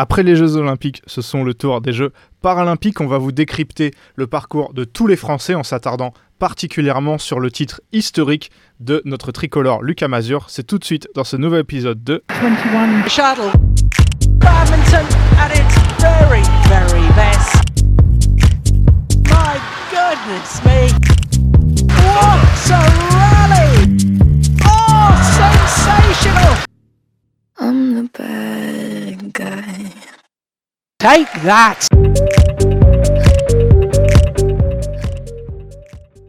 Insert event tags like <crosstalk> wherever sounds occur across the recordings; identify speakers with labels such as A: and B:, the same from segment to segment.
A: Après les Jeux Olympiques, ce sont le tour des Jeux Paralympiques. On va vous décrypter le parcours de tous les Français en s'attardant particulièrement sur le titre historique de notre tricolore Lucas Mazur. C'est tout de suite dans ce nouvel épisode de
B: 21 Shuttle. Badminton at its very, very best. My goodness me. What a rally! Oh, sensational!
C: I'm the bad guy.
B: Take that!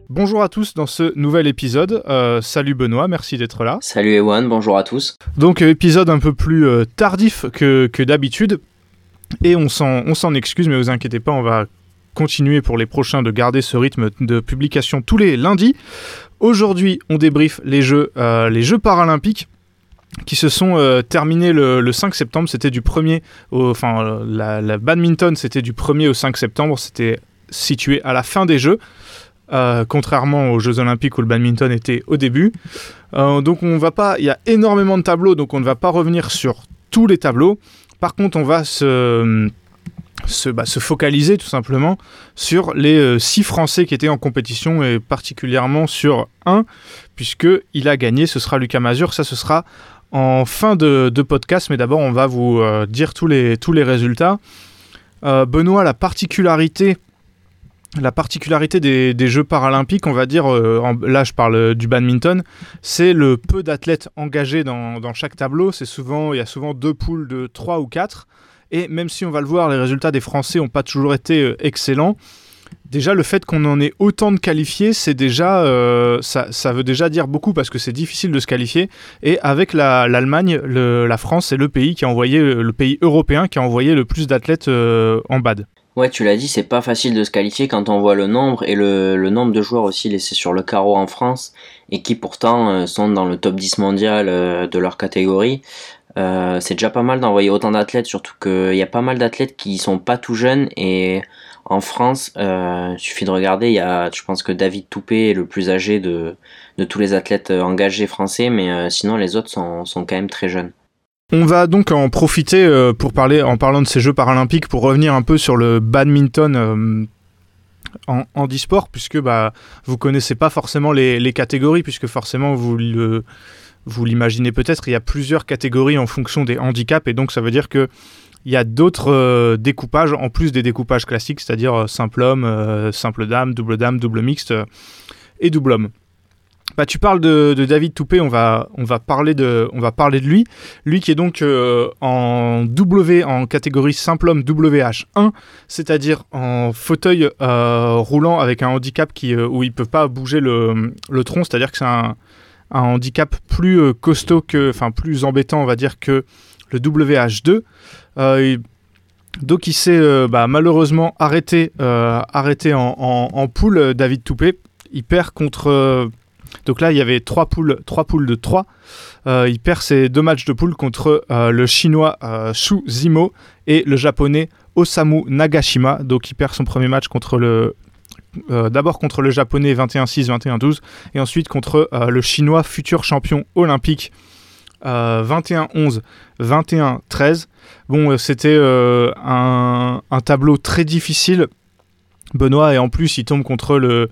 A: Bonjour à tous dans ce nouvel épisode. Euh, salut Benoît, merci d'être là.
D: Salut Ewan, bonjour à tous.
A: Donc euh, épisode un peu plus euh, tardif que, que d'habitude. Et on s'en, on s'en excuse, mais vous inquiétez pas, on va continuer pour les prochains de garder ce rythme de publication tous les lundis. Aujourd'hui, on débriefe les Jeux, les jeux paralympiques qui se sont terminés le, le, 5 septembre. C'était du 1er au, enfin la, la badminton, c'était du 1er au 5 septembre. C'était situé à la fin des Jeux. Euh, contrairement aux Jeux Olympiques où le badminton était au début. Euh, donc on va pas, il y a énormément de tableaux, donc on ne va pas revenir sur tous les tableaux. Par contre, on va se, se, bah, se focaliser tout simplement sur les euh, six Français qui étaient en compétition et particulièrement sur un, puisque il a gagné. Ce sera Lucas Mazur. Ça, ce sera en fin de, podcast, mais d'abord on va vous euh, dire tous les, tous les résultats. Euh, Benoît, la particularité la particularité des, Jeux paralympiques, on va dire, euh, là je parle du badminton, c'est le peu d'athlètes engagés dans, dans, chaque tableau. C'est souvent, il y a souvent deux poules de 3 ou 4. Et même si on va le voir, les résultats des Français n'ont pas toujours été excellents. Déjà, le fait qu'on en ait autant de qualifiés, c'est déjà, euh, ça, veut déjà dire beaucoup parce que c'est difficile de se qualifier. Et avec l'Allemagne, la, la France, c'est le pays qui a envoyé, le pays européen qui a envoyé le plus d'athlètes euh, en bad.
D: Ouais, tu l'as dit, c'est pas facile de se qualifier quand on voit le nombre et le, le, nombre de joueurs aussi laissés sur le carreau en France et qui pourtant euh, sont dans le top 10 mondial euh, de leur catégorie. Euh, c'est déjà pas mal d'envoyer autant d'athlètes, surtout qu'il y a pas mal d'athlètes qui sont pas tout jeunes et en France, euh, il suffit de regarder, je pense que David Toupé est le plus âgé de, tous les athlètes engagés français, mais euh, sinon les autres sont, quand même très jeunes.
A: On va donc en profiter euh, pour parler, en parlant de ces Jeux paralympiques, pour revenir un peu sur le badminton euh, en handisport, puisque bah, vous connaissez pas forcément les, catégories, puisque forcément vous vous l'imaginez peut-être, il y a plusieurs catégories en fonction des handicaps, et donc ça veut dire que il y a d'autres euh, découpages en plus des découpages classiques, c'est-à-dire euh, simple homme, euh, simple dame, double dame, double mixte et double homme. Bah, tu parles de, David Toupé, on va, on, va parler de, on va parler de lui. Lui qui est donc en W, en catégorie simple homme WH1, c'est-à-dire en fauteuil roulant avec un handicap qui, où il ne peut pas bouger le, le tronc, c'est-à-dire que c'est un, un, handicap plus costaud, enfin plus embêtant, on va dire, que le WH2. Il, donc il s'est bah, malheureusement arrêté, arrêté en, poule, David Toupé. Il perd contre donc là, il y avait trois poules, de 3. Euh, il perd ses deux matchs de poule contre euh, le chinois euh, Shu Zimo et le japonais Osamu Nagashima. Donc il perd son premier match d'abord contre le japonais 21-6, 21-12 et ensuite contre le chinois futur champion olympique 21-11, 21-13. Bon, c'était un, un tableau très difficile. Benoît et en plus il tombe contre le,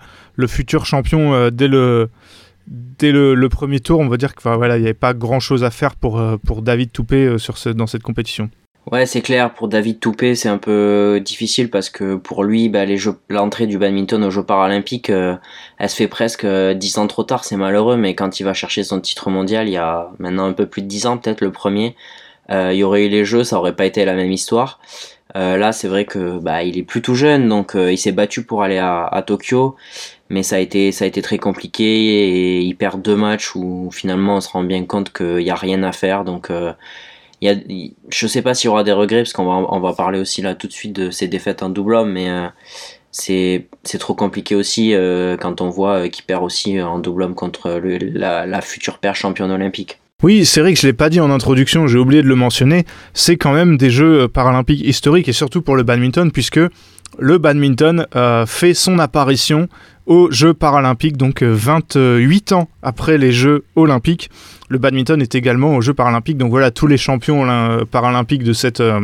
A: futur champion euh, dès le premier tour, on va dire qu'il voilà, n'y avait pas grand chose à faire pour, euh, David Toupé euh, sur dans cette compétition.
D: Ouais, c'est clair, pour David Toupé, c'est un peu difficile parce que pour lui, bah, l'entrée du badminton aux Jeux paralympiques, euh, elle se fait presque 10 ans trop tard, c'est malheureux, mais quand il va chercher son titre mondial, il y a maintenant un peu plus de 10 ans, peut-être le premier, euh, il y aurait eu les Jeux, ça aurait pas été la même histoire. Euh, là, c'est vrai que bah, il est plus tout jeune, donc il s'est battu pour aller à, à Tokyo mais ça a été ça a été très compliqué et il perd deux matchs où finalement on se rend bien compte qu'il y a rien à faire donc euh, y a je sais pas s'il y aura des regrets parce qu'on va on va parler aussi là tout de suite de ses défaites en double homme mais euh, c'est trop compliqué aussi euh, quand on voit qu'il perd aussi en double homme contre la future paire championne olympique
A: oui, c'est vrai que je l'ai pas dit en introduction, j'ai oublié de le mentionner. C'est quand même des Jeux paralympiques historiques et surtout pour le badminton, puisque le badminton euh, fait son apparition aux Jeux paralympiques, donc 28 ans après les Jeux olympiques. Le badminton est également aux Jeux paralympiques, donc voilà tous les champions paralympiques de cette, euh,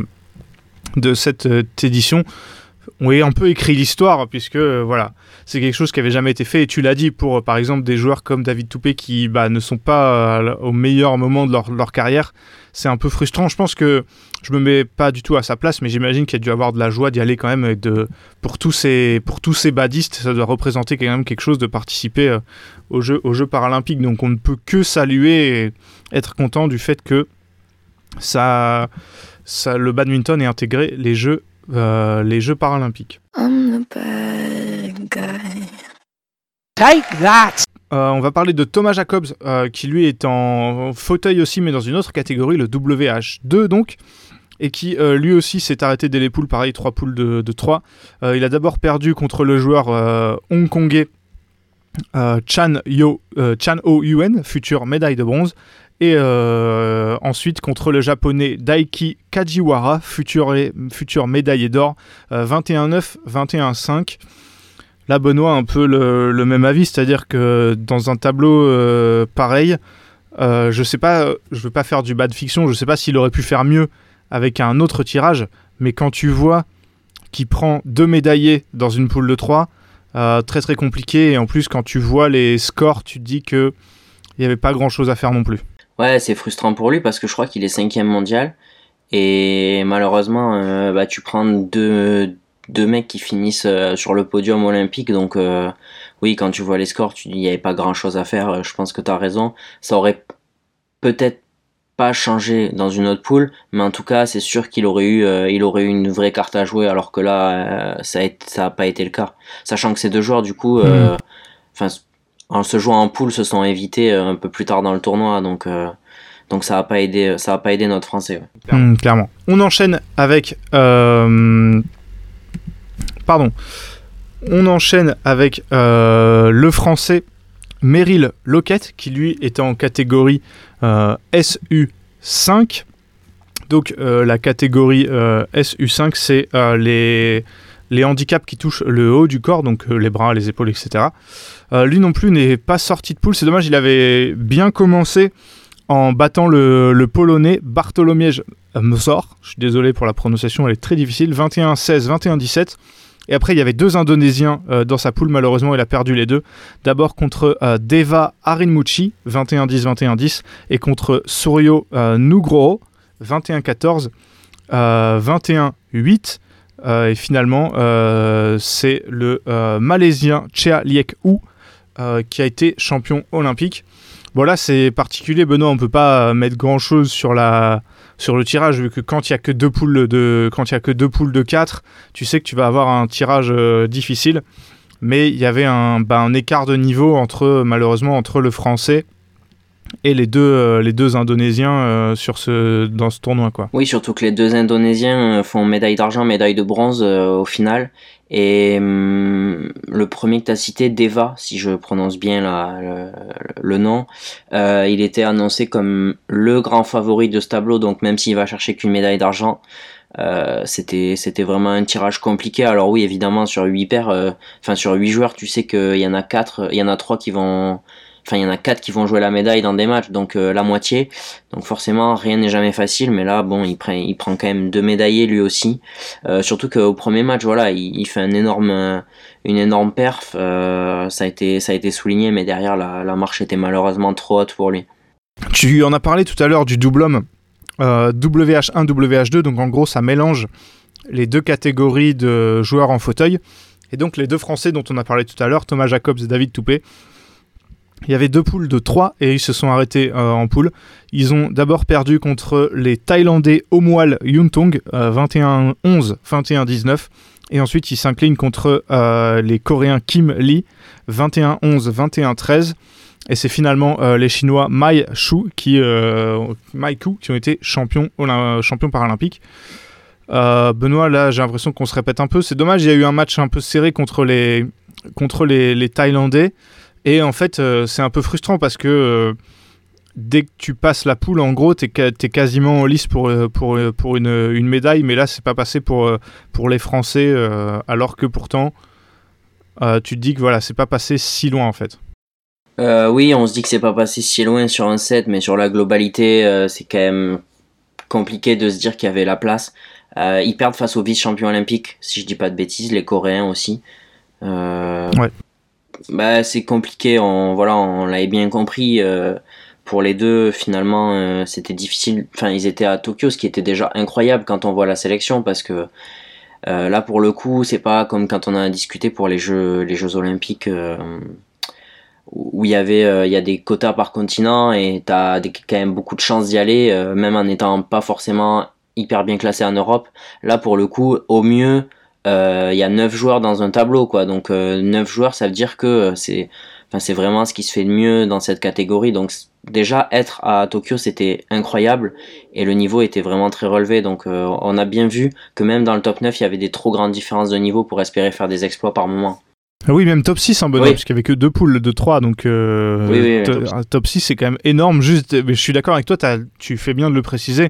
A: de cette édition ont un peu écrit l'histoire, puisque voilà, c'est quelque chose qui avait jamais été fait. Et tu l'as dit pour, par exemple, des joueurs comme David Toupé qui bah, ne sont pas au meilleur moment de leur carrière. C'est un peu frustrant. Je pense que je me mets pas du tout à sa place, mais j'imagine qu'il a dû avoir de la joie d'y aller quand même. Et de, pour, tous ces, pour tous ces badistes, ça doit représenter quand même quelque chose de participer aux, Jeux, aux Jeux paralympiques. Donc on ne peut que saluer et être content du fait que ça, ça, le badminton ait intégré les Jeux euh, les Jeux paralympiques.
B: Take that.
A: Euh, on va parler de Thomas Jacobs, euh, qui lui est en fauteuil aussi, mais dans une autre catégorie, le WH2 donc, et qui lui aussi s'est arrêté dès les poules, pareil, trois poules de, de 3. il a d'abord perdu contre le joueur hongkongais Chan, Yo, Chan O-Yuen, future médaille de bronze, et euh, ensuite contre le japonais Daiki Kajiwara, futur, futur médaillé d'or, 21-9, euh, 21-5. Là, Benoît a un peu le, même avis, c'est-à-dire que dans un tableau euh, pareil, je sais pas, je veux pas faire du bas de fiction, je sais pas s'il aurait pu faire mieux avec un autre tirage, mais quand tu vois qu'il prend deux médaillés dans une poule de 3, très très compliqué, et en plus quand tu vois les scores, tu te dis que il n'y avait pas grand chose à faire non plus.
D: Ouais, c'est frustrant pour lui parce que je crois qu'il est cinquième mondial. Et malheureusement, euh, bah, tu prends deux, deux mecs qui finissent euh, sur le podium olympique. Donc euh, oui, quand tu vois les scores, tu dis il n'y avait pas grand-chose à faire. Je pense que tu as raison. Ça aurait peut-être pas changé dans une autre poule, mais en tout cas, c'est sûr qu'il aurait eu, il aurait eu une vraie carte à jouer, alors que là, ça n'a ça pas été le cas. Sachant que ces deux joueurs, du coup, mmh. en se jouant en poule, se sont évités euh, un peu plus tard dans le tournoi. Donc, euh, donc ça n'a pas aidé, ça a pas aidé notre Français.
A: Hmm, clairement. On enchaîne avec, euh, pardon, on enchaîne avec le Français Meryl Lockett, qui lui est en catégorie SU5. Donc la catégorie SU5, c'est les handicaps qui touchent le haut du corps, donc les bras, les épaules, etc. Euh, lui non plus n'est pas sorti de poule. C'est dommage, il avait bien commencé en battant le, polonais Bartolomiej Mzor. Je suis désolé pour la prononciation, elle est très difficile. 21-16, 21-17. Et après, il y avait deux Indonésiens euh, dans sa poule. Malheureusement, il a perdu les deux. D'abord contre euh, Deva Arinmuchi, 21-10, 21-10. Et contre Suryo Nugroho, 21-14, 21-8. et finalement, c'est le Malaisien Chea Liek Hu euh, qui a été champion olympique. Bon là c'est particulier Benoît, on peut pas mettre grand chose sur la sur le tirage vu que quand il y a que deux poules de quand a deux poules de 4, tu sais que tu vas avoir un tirage euh, difficile. Mais il y avait un, bah, un, écart de niveau entre malheureusement entre le français et les deux, euh, Indonésiens sur ce, dans ce tournoi.
D: Oui, surtout que les deux Indonésiens font médaille d'argent, médaille de bronze au final. Et hum, le premier que tu as cité, Deva, si je prononce bien la, le, nom, euh, il était annoncé comme le grand favori de ce tableau, donc même s'il va chercher qu'une médaille d'argent, euh, c'était c'était vraiment un tirage compliqué. Alors oui, évidemment sur 8 paires, euh, enfin sur 8 joueurs, tu sais qu'il y en a quatre, il y en a trois qui vont Enfin, il y en a quatre qui vont jouer la médaille dans des matchs, donc euh, la moitié. Donc forcément, rien n'est jamais facile, mais là, bon, il prend, il prend quand même deux médaillés lui aussi. Euh, surtout qu'au premier match, voilà, il, fait un énorme, une énorme perf. Euh, ça a été, ça a été souligné, mais derrière, la, la marche était malheureusement trop haute pour lui.
A: Tu en as parlé tout à l'heure du double homme WH1, WH2, donc en gros, ça mélange les deux catégories de joueurs en fauteuil. Et donc les deux Français dont on a parlé tout à l'heure, Thomas Jacobs et David Toupé, il y avait deux poules de 3 et ils se sont arrêtés euh, en poule. Ils ont d'abord perdu contre les Thaïlandais Omual Yuntong 21-11, 21-19. Et ensuite ils s'inclinent contre euh, les Coréens Kim Lee 21-11, 21-13. Et c'est finalement euh, les Chinois Mai Shu qui, Ku, qui ont été champions, paralympiques. Benoît, là j'ai l'impression qu'on se répète un peu. C'est dommage, il y a eu un match un peu serré contre les Thaïlandais. Et en fait, euh, c'est un peu frustrant parce que euh, dès que tu passes la poule, en gros, tu es, quasiment en lice pour, euh, pour, pour une, une, médaille, mais là, c'est pas passé pour, pour les Français, alors que pourtant, tu te dis que voilà, c'est pas passé si loin en fait.
D: oui, on se dit que c'est pas passé si loin sur un set, mais sur la globalité, c'est quand même compliqué de se dire qu'il y avait la place. Ils perdent face aux vice-champions olympiques, si je dis pas de bêtises, les Coréens aussi.
A: Ouais.
D: Bah, c'est compliqué, on, voilà, on l'avait bien compris. euh, pour les deux, finalement, euh, c'était difficile. Enfin, ils étaient à Tokyo, ce qui était déjà incroyable quand on voit la sélection, parce que euh, là, pour le coup, c'est pas comme quand on a discuté pour les Jeux, les Jeux Olympiques. euh, où il y avait il y a des quotas par continent et t'as des, quand même beaucoup de chances d'y aller même en étant pas forcément hyper bien classé en Europe là pour le coup au mieux euh, il y a 9 joueurs dans un tableau quoi. Donc euh, 9 joueurs ça veut dire que euh, c'est enfin c'est vraiment ce qui se fait de mieux dans cette catégorie. Donc déjà être à Tokyo c'était incroyable. Et le niveau était vraiment très relevé. Donc euh, on a bien vu que même dans le top 9 il y avait des trop grandes différences de niveau pour espérer faire des exploits par moment.
A: Ah Oui, même top 6, hein, Benoît,
D: Oui.
A: parce qu'il n'y avait que deux poules de 3, donc
D: Oui, oui,
A: to-
D: top
A: un top 6, c'est quand même énorme. Juste, mais je suis d'accord avec toi, tu fais bien de le préciser.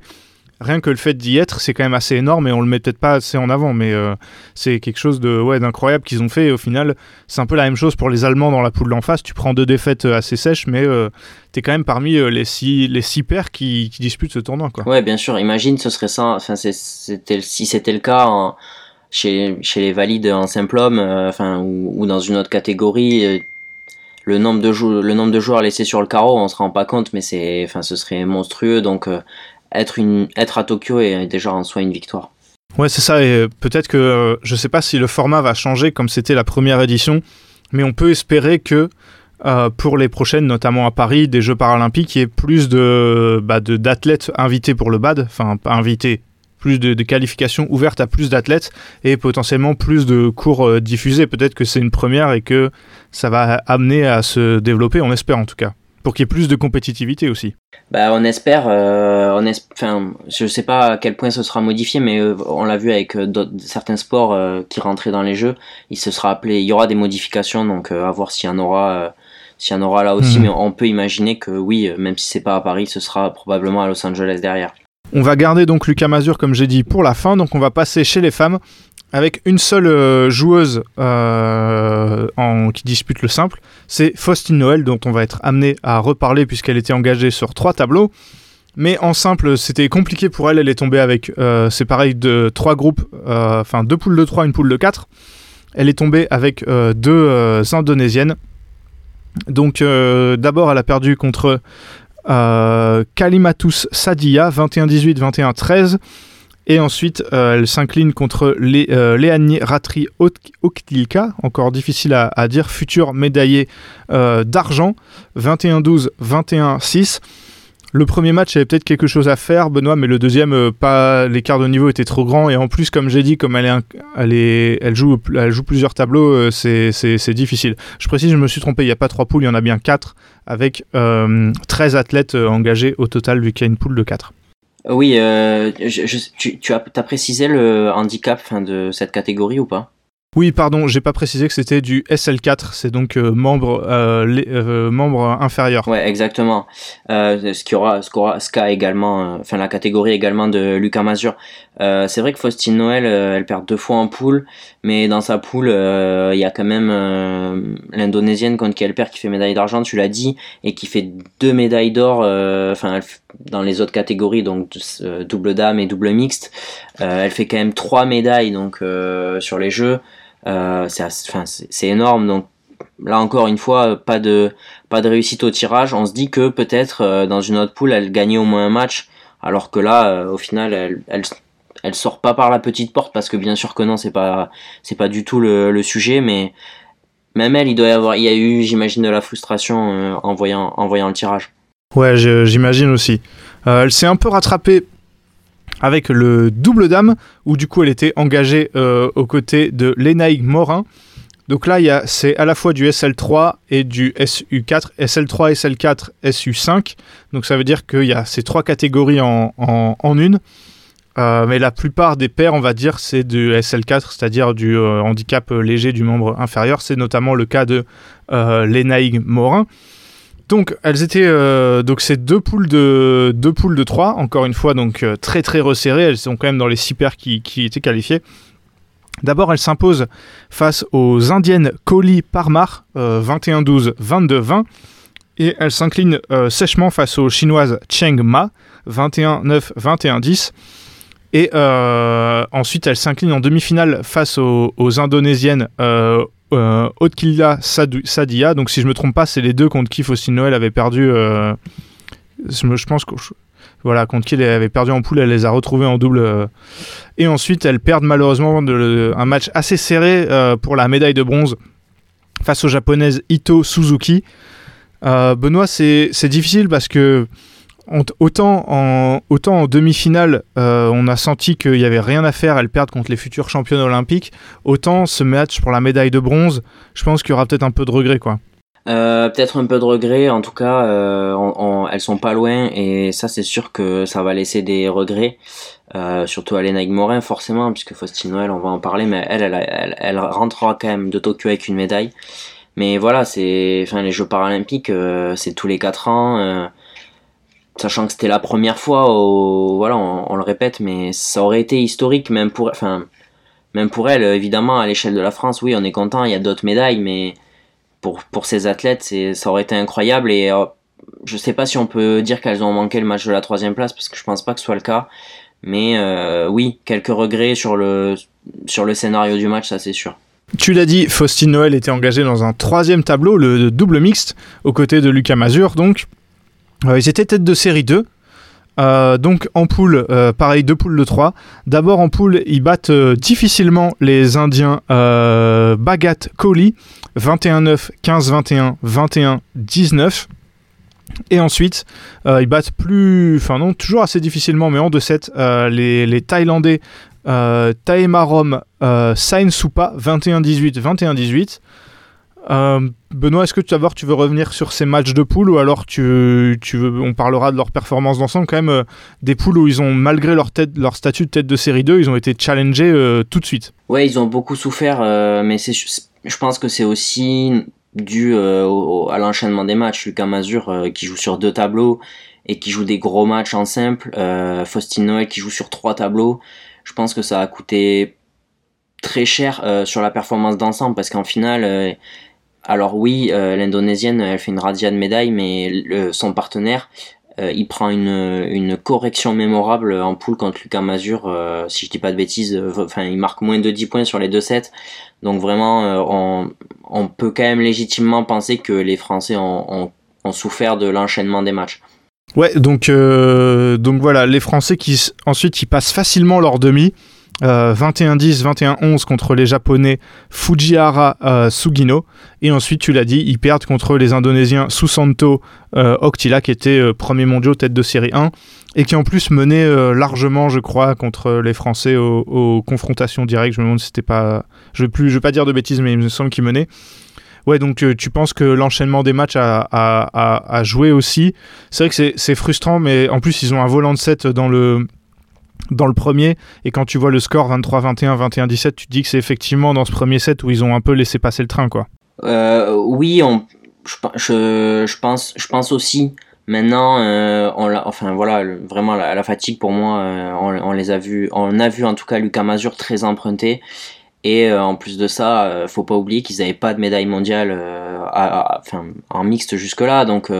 A: Rien que le fait d'y être, c'est quand même assez énorme et on le met peut-être pas assez en avant, mais euh, c'est quelque chose de ouais, d'incroyable qu'ils ont fait. Au final, c'est un peu la même chose pour les Allemands dans la poule d'en face. Tu prends deux défaites euh, assez sèches, mais euh, t'es quand même parmi euh, les six, les six pairs qui, qui disputent ce tournoi. Quoi.
D: Ouais, bien sûr. Imagine, ce serait ça. Enfin, si c'était le cas chez chez les valides en simple homme, enfin ou, dans une autre catégorie. le nombre de le nombre de joueurs laissés sur le carreau, on se rend pas compte, mais c'est, enfin, ce serait monstrueux. Donc, être à Tokyo est déjà en soi une victoire.
A: Ouais, c'est ça. Et euh, peut-être que euh, je sais pas si le format va changer comme c'était la première édition, mais on peut espérer que euh, pour les prochaines, notamment à Paris, des Jeux paralympiques, il y ait plus de bah, d'athlètes invités pour le BAD, enfin pas invités, plus de, qualifications ouvertes à plus d'athlètes et potentiellement plus de cours euh, diffusés. Peut-être que c'est une première et que ça va amener à se développer, on espère en tout cas, pour qu'il y ait plus de compétitivité aussi.
D: Bah, on espère, euh, on es- enfin, je sais pas à quel point ce sera modifié, mais euh, on l'a vu avec euh, certains sports euh, qui rentraient dans les jeux, il se sera appelé, il y aura des modifications, donc à voir s'il y en aura, s'il y en aura là aussi,
A: Mhm.
D: mais on peut imaginer que oui, même si c'est pas à Paris, ce sera probablement à Los Angeles derrière.
A: On va garder donc Lucas Mazur, comme j'ai dit, pour la fin. Donc on va passer chez les femmes avec une seule euh, joueuse euh, qui dispute le simple. C'est Faustine Noël, dont on va être amené à reparler puisqu'elle était engagée sur trois tableaux. Mais en simple, c'était compliqué pour elle. Elle est tombée avec, euh, c'est pareil, de trois groupes, enfin deux poules de trois, une poule de quatre. Elle est tombée avec deux Indonésiennes. Donc d'abord, elle a perdu contre Kalimatus Sadia 21-18, 21-13. Et ensuite, euh, elle s'incline contre Lé- euh, Ratri Ok- Oktilka, encore difficile à, dire, futur médaillé euh, d'argent, 21-12, 21-6. Le premier match avait peut-être quelque chose à faire, Benoît, mais le deuxième, euh, pas l'écart de niveau était trop grand. Et en plus, comme j'ai dit, comme elle, joue, plusieurs tableaux, euh, c'est- difficile. Je précise, je me suis trompé, il n'y a pas trois poules, il y en a bien quatre, avec euh, 13 athlètes engagés au total, vu qu'il y a une poule de 4.
D: Oui, euh, je, je- tu, tu as, précisé le handicap fin, de cette catégorie ou pas?
A: Oui, pardon, j'ai pas précisé que c'était du SL4, c'est donc euh, membre, euh, les- euh, membre inférieur.
D: Ouais, exactement. Euh, ce qui aura, ce qu'aura, ce qu'a également, euh, enfin la catégorie également de Lucas Mazur. Euh, c'est vrai que Faustine Noël, elle perd deux fois en poule, mais dans sa poule, euh, il y a quand même euh, l'indonésienne contre qui elle perd, qui fait médaille d'argent, tu l'as dit, et qui fait deux médailles d'or, euh, enfin dans les autres catégories, donc euh, double dame et double mixte. Euh, elle fait quand même trois médailles donc euh, sur les jeux. C'est, énorme, donc là encore une fois, pas de pas de réussite au tirage, on se dit que peut-être dans une autre poule elle gagnait au moins un match, alors que là au final elle, elle elle sort pas par la petite porte parce que bien sûr que non c'est pas c'est pas du tout le, sujet mais même elle il doit y avoir il y a eu j'imagine de la frustration en voyant en voyant le tirage.
A: Ouais, j'imagine aussi. Euh, elle s'est un peu rattrapée avec le double dame, où du coup elle était engagée euh, aux côtés de Lenaïg Morin. Donc là, c'est à la fois du SL3 et du SU4, SL3, SL4, SU5. Donc ça veut dire qu'il y a ces trois catégories en, une. Euh, mais la plupart des paires, on va dire, c'est du SL4, c'est-à-dire du handicap léger du membre inférieur. C'est notamment le cas de Lenaïg Morin. Donc elles étaient euh, donc c'est deux poules de deux poules de 3 encore une fois donc euh, très très resserrées. Elles sont quand même dans les six paires qui, qui étaient qualifiées. D'abord elles s'imposent face aux indiennes Koli Parmar euh, 21-12 22-20 et elles s'inclinent euh, sèchement face aux chinoises Cheng Ma 21-9 21-10 Et euh, ensuite, elle s'incline en demi-finale face aux, aux Indonésiennes euh, Sadia. Donc, si je me trompe pas, c'est les deux contre qui Faustine Noël avait perdu. euh, je, pense que. Voilà, contre qui elle avait perdu en poule, elle les a retrouvés en double. euh. et ensuite, elles perdent malheureusement un match assez serré euh, pour la médaille de bronze face aux japonaises Ito Suzuki. Benoît, c'est difficile parce que autant en, demi-finale, euh, on a senti qu'il n'y avait rien à faire, elles perdent contre les futures championnes olympiques, autant ce match pour la médaille de bronze, je pense qu'il y aura peut-être un peu de regret.
D: Euh, peut-être un peu de regret, en tout cas, euh, on- on- elles sont pas loin et ça c'est sûr que ça va laisser des regrets, euh, surtout à Léna Morin forcément, puisque Faustine Noël, on va en parler, mais elle, elle, elle, rentrera quand même de Tokyo avec une médaille. Mais voilà, c'est, enfin les Jeux paralympiques, c'est tous les quatre ans, sachant que c'était la première fois, voilà, on, le répète, mais ça aurait été historique même pour, enfin, même pour elle, évidemment à l'échelle de la France, oui, on est content, il y a d'autres médailles, mais pour, pour ces athlètes, ça aurait été incroyable et euh, je sais pas si on peut dire qu'elles ont manqué le match de la troisième place parce que je pense pas que ce soit le cas. Mais euh, oui, quelques regrets sur le, sur le scénario du match, ça c'est sûr.
A: Tu l'as dit, Faustine Noël était engagée dans un troisième tableau, le double mixte, aux côtés de Lucas Mazur. Donc, ils étaient tête de série 2. Euh, donc en poule, euh, pareil, deux poules de 3. D'abord en poule, ils battent euh, difficilement les Indiens euh, Bagat Kohli, 21-9, 15-21, 21-19. Et ensuite, euh, ils battent plus, enfin non, toujours assez difficilement, mais en 2-7, euh, les, Thaïlandais euh, Taemarom euh, Sain Supa, 21-18, 21-18. Euh, Benoît, est-ce que tu, d'abord tu veux revenir sur ces matchs de poule ou alors tu, veux, on parlera de leur performance d'ensemble quand même euh, des poules où ils ont malgré leur statut de tête de série 2, ils ont été challengés euh, tout de suite?
D: Ouais, ils ont beaucoup souffert, mais je pense que c'est aussi dû à l'enchaînement des matchs. Lucas Mazur qui joue sur deux tableaux et qui joue des gros matchs en simple. Faustine Noël qui joue sur trois tableaux. Je pense que ça a coûté très cher sur la performance d'ensemble parce qu'en finale, alors oui, euh, l'indonésienne elle fait une radiane médaille, mais son partenaire euh, il prend une, correction mémorable en poule contre Lucas Mazur, euh, si je dis pas de bêtises, enfin il marque moins de 10 points sur les deux sets. Donc vraiment, on, peut quand même légitimement penser que les Français ont, souffert de l'enchaînement des matchs.
A: Ouais, donc, donc voilà, les Français qui ensuite ils passent facilement leur demi. Euh, 21-10, 21-11 contre les Japonais Fujihara euh, Sugino. Et ensuite, tu l'as dit, ils perdent contre les Indonésiens Susanto euh, Oktila, qui était euh, premier mondial tête de série 1, et qui en plus menait euh, largement, je crois, contre les Français aux, confrontations directes. Je me demande si c'était pas. Je ne vais, vais pas dire de bêtises, mais il me semble qu'ils menaient. Ouais, donc euh, tu penses que l'enchaînement des matchs a, a, a- a joué aussi? C'est vrai que c'est frustrant, mais en plus, ils ont un volant de 7 dans le, dans le premier. Et quand tu vois le score 23-21, 21-17, tu te dis que c'est effectivement dans ce premier set où ils ont un peu laissé passer le train, quoi.
D: Euh, oui, je, pe- je, je pense, je pense aussi. Maintenant, euh, enfin voilà, vraiment la, fatigue pour moi, euh, on, les a vus, on a vu en tout cas Lucas Mazur très emprunté. Et en plus de ça, faut pas oublier qu'ils n'avaient pas de médaille mondiale en mixte jusque-là. Donc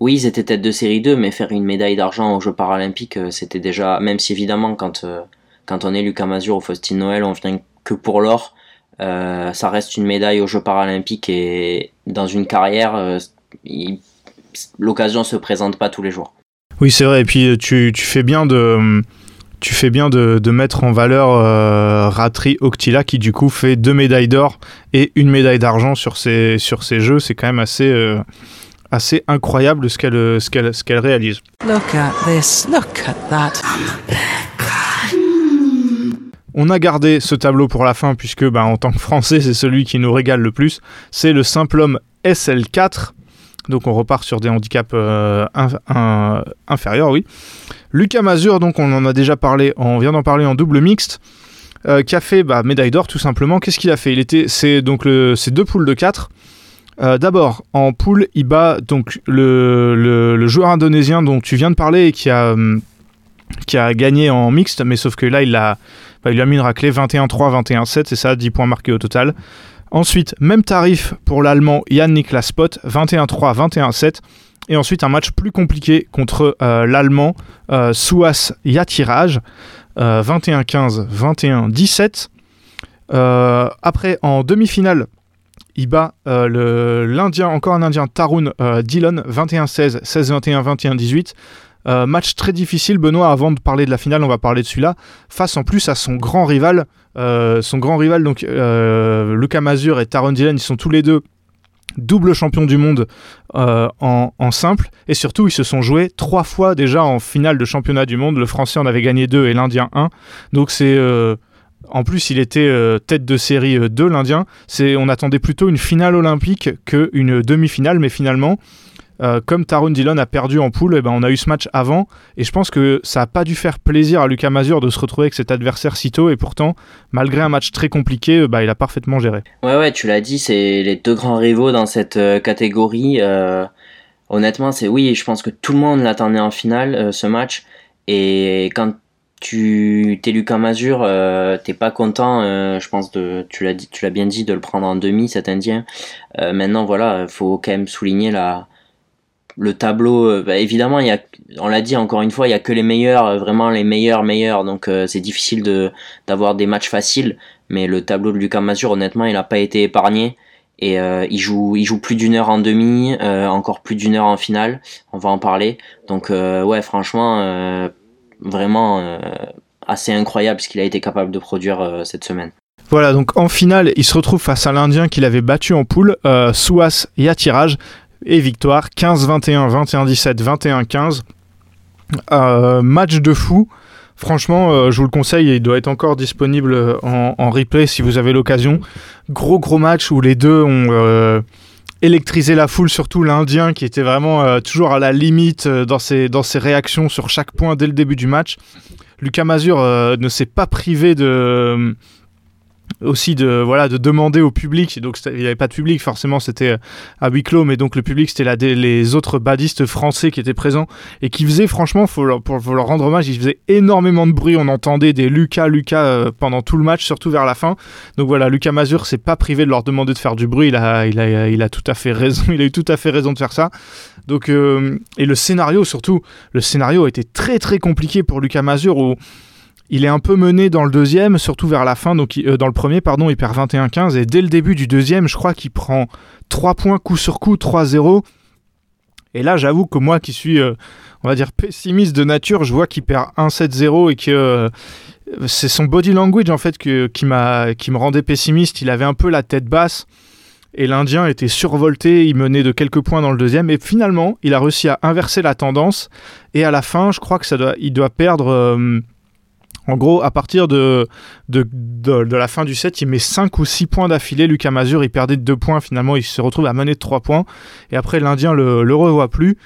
D: oui, ils étaient tête de série 2, mais faire une médaille d'argent aux Jeux paralympiques, euh, c'était déjà, même si évidemment quand, euh, quand on est Lucas Mazur ou Faustine Noël, on vient que pour l'or. Euh, ça reste une médaille aux Jeux paralympiques et dans une carrière, euh, l'occasion se présente pas tous les jours.
A: Oui, c'est vrai. Et puis tu, tu fais bien de. Tu fais bien de, de mettre en valeur Ratri Oktila qui du coup fait deux médailles d'or et une médaille d'argent sur ces, sur ces jeux. C'est quand même assez, assez incroyable ce qu'elle ce qu'elle ce qu'elle réalise.
B: Look at this. Look at that.
A: On a gardé ce tableau pour la fin puisque bah, en tant que Français c'est celui qui nous régale le plus. C'est le simple homme SL4. Donc on repart sur des handicaps euh, inf- un- inférieurs, oui. Lucas Mazur, donc on en a déjà parlé, on vient d'en parler en double mixte, euh, qui a fait bah, médaille d'or tout simplement. Qu'est-ce qu'il a fait? Il était, c'est donc le, c'est deux poules de 4. D'abord, en poule, il bat donc le, joueur indonésien dont tu viens de parler et qui a, hum, gagné en mixte, mais sauf que là, il, a, bah, il lui a mis une raclée 21-3, 21-7, c'est ça, 10 points marqués au total. Ensuite, même tarif pour l'allemand Yann Niklas Spott, 21-3, 21-7. Et ensuite, un match plus compliqué contre euh, l'allemand euh, Souas Yatiraj. 21-15, 21-17. après, en demi-finale, il bat l'Indien, encore un Indien, Tarun Dillon, 21-16, 16-21, 21-18. Euh, match très difficile, Benoît. Avant de parler de la finale, on va parler de celui-là. Face en plus à son grand rival, euh, son grand rival, donc euh, Lucas Mazur et Taron Dillon, ils sont tous les deux double champion du monde en, en, simple. Et surtout, ils se sont joués trois fois déjà en finale de championnat du monde. Le Français en avait gagné deux et l'Indien un. Donc c'est en plus, il était tête de série de l'Indien. C'est, on attendait plutôt une finale olympique qu'une demi-finale, mais finalement, euh, comme Taron Dillon a perdu en poule, eh ben, on a eu ce match avant. Et je pense que ça n'a pas dû faire plaisir à Lucas Mazur de se retrouver avec cet adversaire si tôt. Et pourtant, malgré un match très compliqué, euh, bah, il a parfaitement géré.
D: Ouais, ouais, tu l'as dit, c'est les deux grands rivaux dans cette euh, catégorie. honnêtement, c'est oui, je pense que tout le monde l'attendait en finale, ce match. Et quand tu t'es Lucas Mazur, t'es pas content, je pense de, tu l'as dit, tu l'as bien dit, de le prendre en demi cet Indien. maintenant, voilà, faut quand même souligner la le tableau, euh, bah, évidemment, il y a, on l'a dit encore une fois, il y a que les meilleurs, euh, vraiment les meilleurs meilleurs, donc euh, c'est difficile de d'avoir des matchs faciles. Mais le tableau de Lucas Mazur, honnêtement, il n'a pas été épargné et il joue, il joue plus d'une heure en demi, encore plus d'une heure en finale. On va en parler. Donc ouais, franchement, vraiment assez incroyable ce qu'il a été capable de produire cette semaine.
A: Voilà, donc en finale, il se retrouve face à l'Indien qu'il avait battu en poule, Souas et à tirage et victoire 15-21, 21-17, 21-15. match de fou. Franchement, euh, je vous le conseille, il doit être encore disponible en, replay si vous avez l'occasion. Gros gros match où les deux ont euh, électrisé la foule, surtout l'Indien qui était vraiment euh, toujours à la limite dans, ses, dans ses réactions sur chaque point dès le début du match. Lucas Mazur ne s'est pas privé de aussi de voilà de demander au public. Donc il n'y avait pas de public forcément c'était euh, à huis clos mais donc le public c'était les autres badistes français qui étaient présents et qui faisaient franchement leur, pour, leur rendre hommage ils faisaient énormément de bruit. On entendait des Lucas Lucas euh, pendant tout le match surtout vers la fin. Donc voilà Lucas Mazur s'est pas privé de leur demander de faire du bruit. Il a il a il a tout à fait raison <laughs> il a eu tout à fait raison de faire ça. Donc euh, et le scénario surtout le scénario été très très compliqué pour Lucas Mazur il est un peu mené dans le deuxième, surtout vers la fin, donc euh, dans le premier, pardon, il perd 21-15, et dès le début du deuxième, je crois qu'il prend 3 points coup sur coup, 3-0. Et là, j'avoue que moi qui suis, euh, on va dire, pessimiste de nature, je vois qu'il perd 1-7-0 et que euh, c'est son body language en fait qui, me rendait pessimiste. Il avait un peu la tête basse et l'Indien était survolté, il menait de quelques points dans le deuxième, et finalement, il a réussi à inverser la tendance. Et à la fin, je crois que ça doit, il doit perdre. En gros, à partir de, de, la fin du set, il met 5 ou 6 points d'affilée. Lucas Mazur, il perdait de 2 points. Finalement, il se retrouve à mener de 3 points. Et après, l'Indien le, le revoit plus.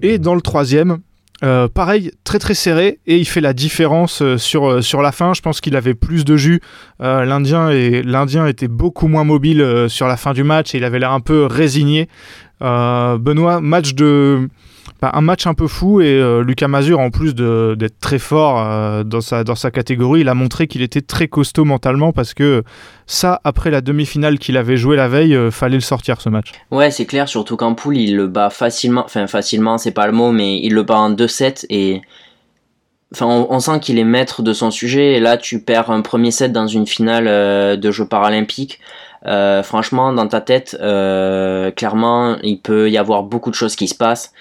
A: Et dans le troisième, euh, pareil, très très serré. Et il fait la différence euh, sur, euh, sur la fin. Je pense qu'il avait plus de jus. L'Indien, L'Indien était beaucoup moins mobile sur la fin du match. Et il avait l'air un peu résigné. Benoît, match de bah, un match un peu fou et euh, Lucas Mazur, en plus d'être très fort euh, dans, sa, dans sa catégorie, il a montré qu'il était très costaud mentalement parce que ça, après la demi-finale qu'il avait joué la veille, euh, fallait le sortir ce match.
D: Ouais, c'est clair, surtout qu'en poule, il le bat facilement, enfin facilement, c'est pas le mot, mais il le bat en 2-7 et. Enfin, on, sent qu'il est maître de son sujet et là tu perds un premier set dans une finale de Jeux paralympiques. Franchement, dans ta tête, clairement, il peut y avoir beaucoup de choses qui se passent.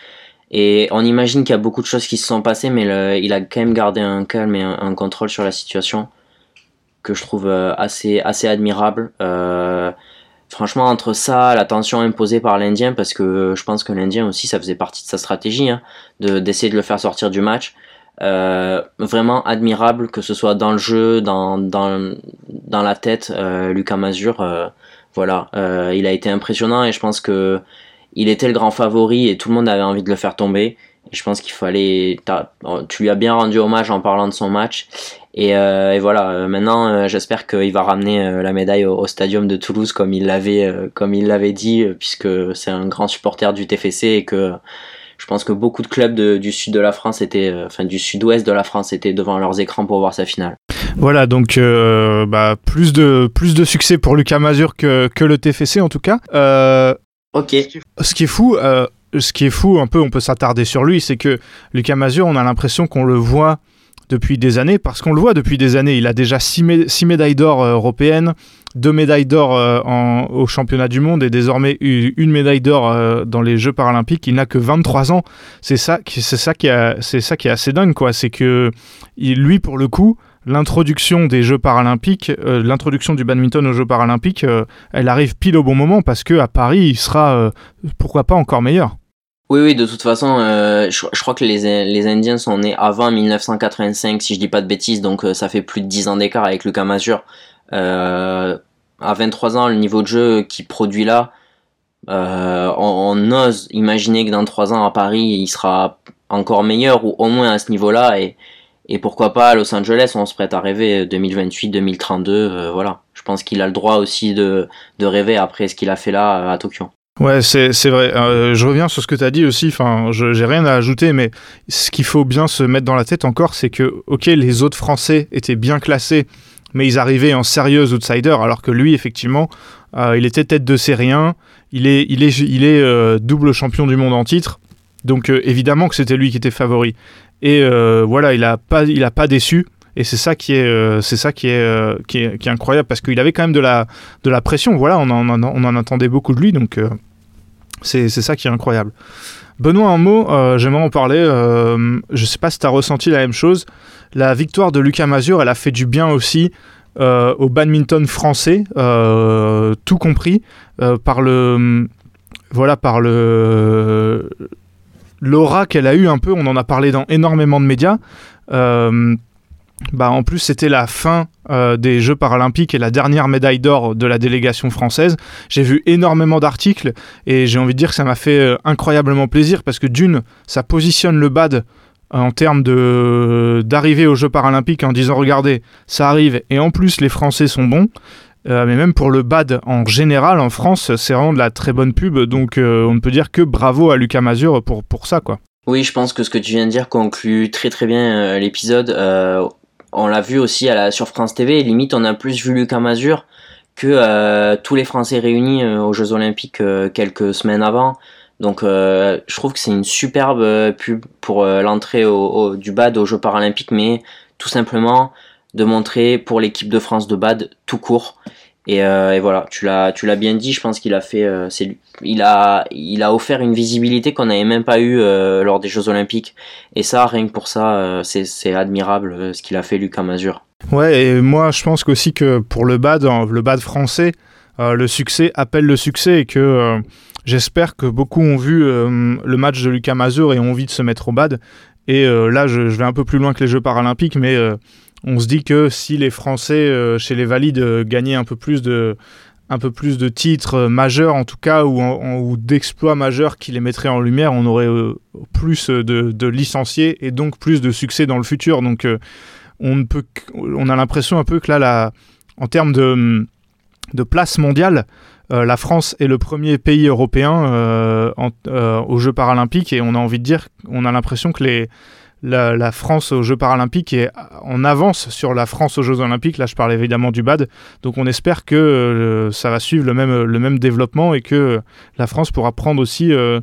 D: Et on imagine qu'il y a beaucoup de choses qui se sont passées, mais il a quand même gardé un calme et un, contrôle sur la situation que je trouve euh, assez, assez admirable. Euh, franchement, entre ça, la tension imposée par l'Indien, parce que je pense que l'Indien aussi, ça faisait partie de sa stratégie, hein, d'essayer de le faire sortir du match. Euh, vraiment admirable, que ce soit dans le jeu, dans, dans, dans la tête, Lucas Mazur. voilà, il a été impressionnant et je pense que il était le grand favori et tout le monde avait envie de le faire tomber. Et je pense qu'il fallait. Tu lui as bien rendu hommage en parlant de son match. Et, euh, voilà, euh, maintenant euh, j'espère qu'il va ramener la médaille au, stadium de Toulouse comme il l'avait comme il l'avait dit, puisque c'est un grand supporter du TFC et que je pense que beaucoup de clubs du sud de la France étaient, enfin du sud-ouest de la France étaient devant leurs écrans pour voir sa finale.
A: Voilà, donc bah, plus de plus de succès pour Lucas Mazur que, que le TFC en tout cas.
D: Ok.
A: Ce qui est fou, euh, ce qui est fou, un peu, on peut s'attarder sur lui, c'est que Lucas Mazur, on a l'impression qu'on le voit depuis des années, parce qu'on le voit depuis des années. Il a déjà 6 médailles d'or européennes, 2 médailles d'or au championnat du monde et désormais une médaille d'or dans les Jeux paralympiques. Il n'a que 23 ans. C'est ça, ça qui ça qui est assez dingue, quoi. C'est que lui, pour le coup, l'introduction des Jeux paralympiques, euh, l'introduction du badminton aux Jeux paralympiques, euh, elle arrive pile au bon moment parce que à Paris, il sera euh, pourquoi pas encore meilleur.
D: Oui, oui, de toute façon, je, crois que les, Indiens sont nés avant 1985, si je dis pas de bêtises, donc ça fait plus de 10 ans d'écart avec Lucas Mazur. à 23 ans, le niveau de jeu qu'il produit là, on, on, ose imaginer que dans 3 ans à Paris, il sera encore meilleur ou au moins à ce niveau-là. Et, pourquoi pas à Los Angeles, on se prête à rêver 2028, 2032, euh, voilà. Je pense qu'il a le droit aussi de, rêver après ce qu'il a fait là euh, à Tokyo.
A: Ouais, c'est vrai. Euh, je reviens sur ce que tu as dit aussi. Enfin, j'ai rien à ajouter, mais ce qu'il faut bien se mettre dans la tête encore, c'est que, ok, les autres Français étaient bien classés, mais ils arrivaient en sérieux outsider, alors que lui, effectivement, il était tête de série 1. Il est, il est, il est double champion du monde en titre. Donc, évidemment que c'était lui qui était favori. Et euh, voilà, il a pas, il a pas déçu. Et c'est ça qui est, euh, c'est ça qui est, euh, qui est, qui incroyable parce qu'il avait quand même de la, de la pression. Voilà, on en, on en attendait beaucoup de lui, donc c'est ça qui est incroyable. Benoît, un mot, j'aimerais en parler. je sais pas si tu as ressenti la même chose. La victoire de Lucas Mazur, elle a fait du bien aussi au badminton français, tout compris, par le, voilà, par le, l'aura qu'elle a eu un peu, on en a parlé dans énormément de médias. Euh, bah en plus, c'était la fin euh, des Jeux paralympiques et la dernière médaille d'or de la délégation française. J'ai vu énormément d'articles et j'ai envie de dire que ça m'a fait euh, incroyablement plaisir parce que d'une, ça positionne le BAD en termes de d'arriver aux Jeux paralympiques en disant regardez, ça arrive et en plus les Français sont bons. Euh, mais même pour le bad en général en France, c'est vraiment de la très bonne pub. Donc euh, on ne peut dire que bravo à Lucas Mazur pour, pour ça. quoi.
D: Oui, je pense que ce que tu viens de dire conclut très très bien euh, l'épisode. On l'a vu aussi à la, sur France TV. Limite, on a plus vu Lucas Mazur que tous les Français réunis aux Jeux Olympiques quelques semaines avant. Donc je trouve que c'est une superbe pub pour l'entrée du bad aux Jeux paralympiques, mais tout simplement de montrer pour l'équipe de France de bad tout court. Et, euh, et voilà, tu l'as, tu l'as bien dit. Je pense qu'il a fait, euh, il a, il a offert une visibilité qu'on n'avait même pas eu euh, lors des Jeux Olympiques. Et ça, rien que pour ça, c'est, c'est admirable ce qu'il a fait Lucas Mazur.
A: Ouais, et moi, je pense aussi que pour le bad, hein, le bad français, le succès appelle le succès et que j'espère que beaucoup ont vu le match de Lucas Mazur et ont envie de se mettre au bad. Et là, je, vais un peu plus loin que les Jeux paralympiques, mais on se dit que si les Français euh, chez les valides euh, gagnaient un peu plus de titres euh, majeurs en tout cas ou, d'exploits majeurs qui les mettraient en lumière, on aurait plus de, licenciés et donc plus de succès dans le futur. Donc on a l'impression un peu que là en termes de, de place mondiale, la France est le premier pays européen aux Jeux paralympiques et on a envie de dire, on a l'impression que les la, France aux Jeux paralympiques est en avance sur la France aux Jeux olympiques. Là, je parle évidemment du BAD. Donc, on espère que euh, ça va suivre le même, le même développement et que la France pourra prendre aussi euh,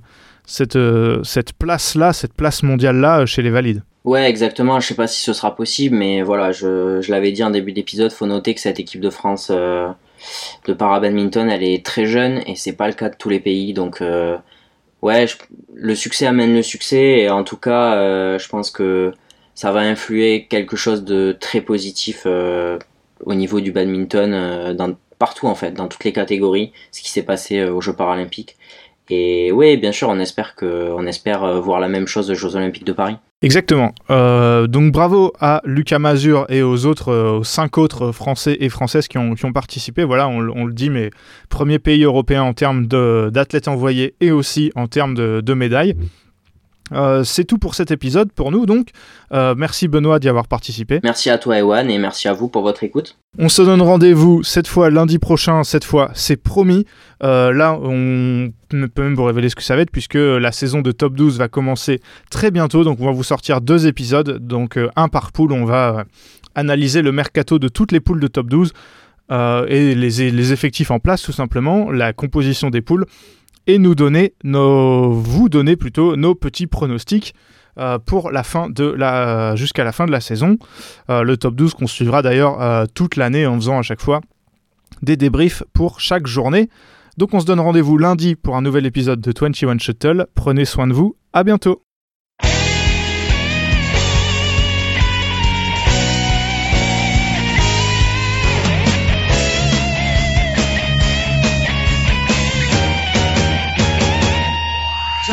A: cette, euh, cette place-là, cette place mondiale-là chez les valides.
D: Ouais, exactement. Je sais pas si ce sera possible, mais voilà, je, je l'avais dit en début d'épisode. Faut noter que cette équipe de France de para-badminton, elle est très jeune et c'est pas le cas de tous les pays. Donc, ouais, le succès amène le succès et en tout cas, euh, je pense que ça va influer quelque chose de très positif euh, au niveau du badminton euh, dans, partout en fait, dans toutes les catégories, ce qui s'est passé aux Jeux paralympiques. Et oui, bien sûr, on espère que, on espère voir la même chose aux Jeux olympiques de Paris.
A: Exactement. Euh, donc bravo à Lucas Mazur et aux autres, euh, aux cinq autres Français et Françaises qui ont, participé. Voilà, on, le dit, mais premier pays européen en termes d'athlètes envoyés et aussi en termes de médailles. Euh, c'est tout pour cet épisode pour nous donc. Euh, merci Benoît d'y avoir participé.
D: Merci à toi Ewan et merci à vous pour votre écoute.
A: On se donne rendez-vous cette fois lundi prochain, cette fois c'est promis. Euh, là on peut même vous révéler ce que ça va être puisque la saison de Top 12 va commencer très bientôt. Donc on va vous sortir deux épisodes, donc un par poule. On va analyser le mercato de toutes les poules de Top 12 et les, les effectifs en place tout simplement, la composition des poules et nous donner nos, vous donner plutôt nos petits pronostics euh, pour la fin de la jusqu'à la fin de la saison. Euh, le top 12 qu'on suivra d'ailleurs euh, toute l'année en faisant à chaque fois des débriefs pour chaque journée. Donc on se donne rendez-vous lundi pour un nouvel épisode de 21 Shuttle. Prenez soin de vous, à bientôt.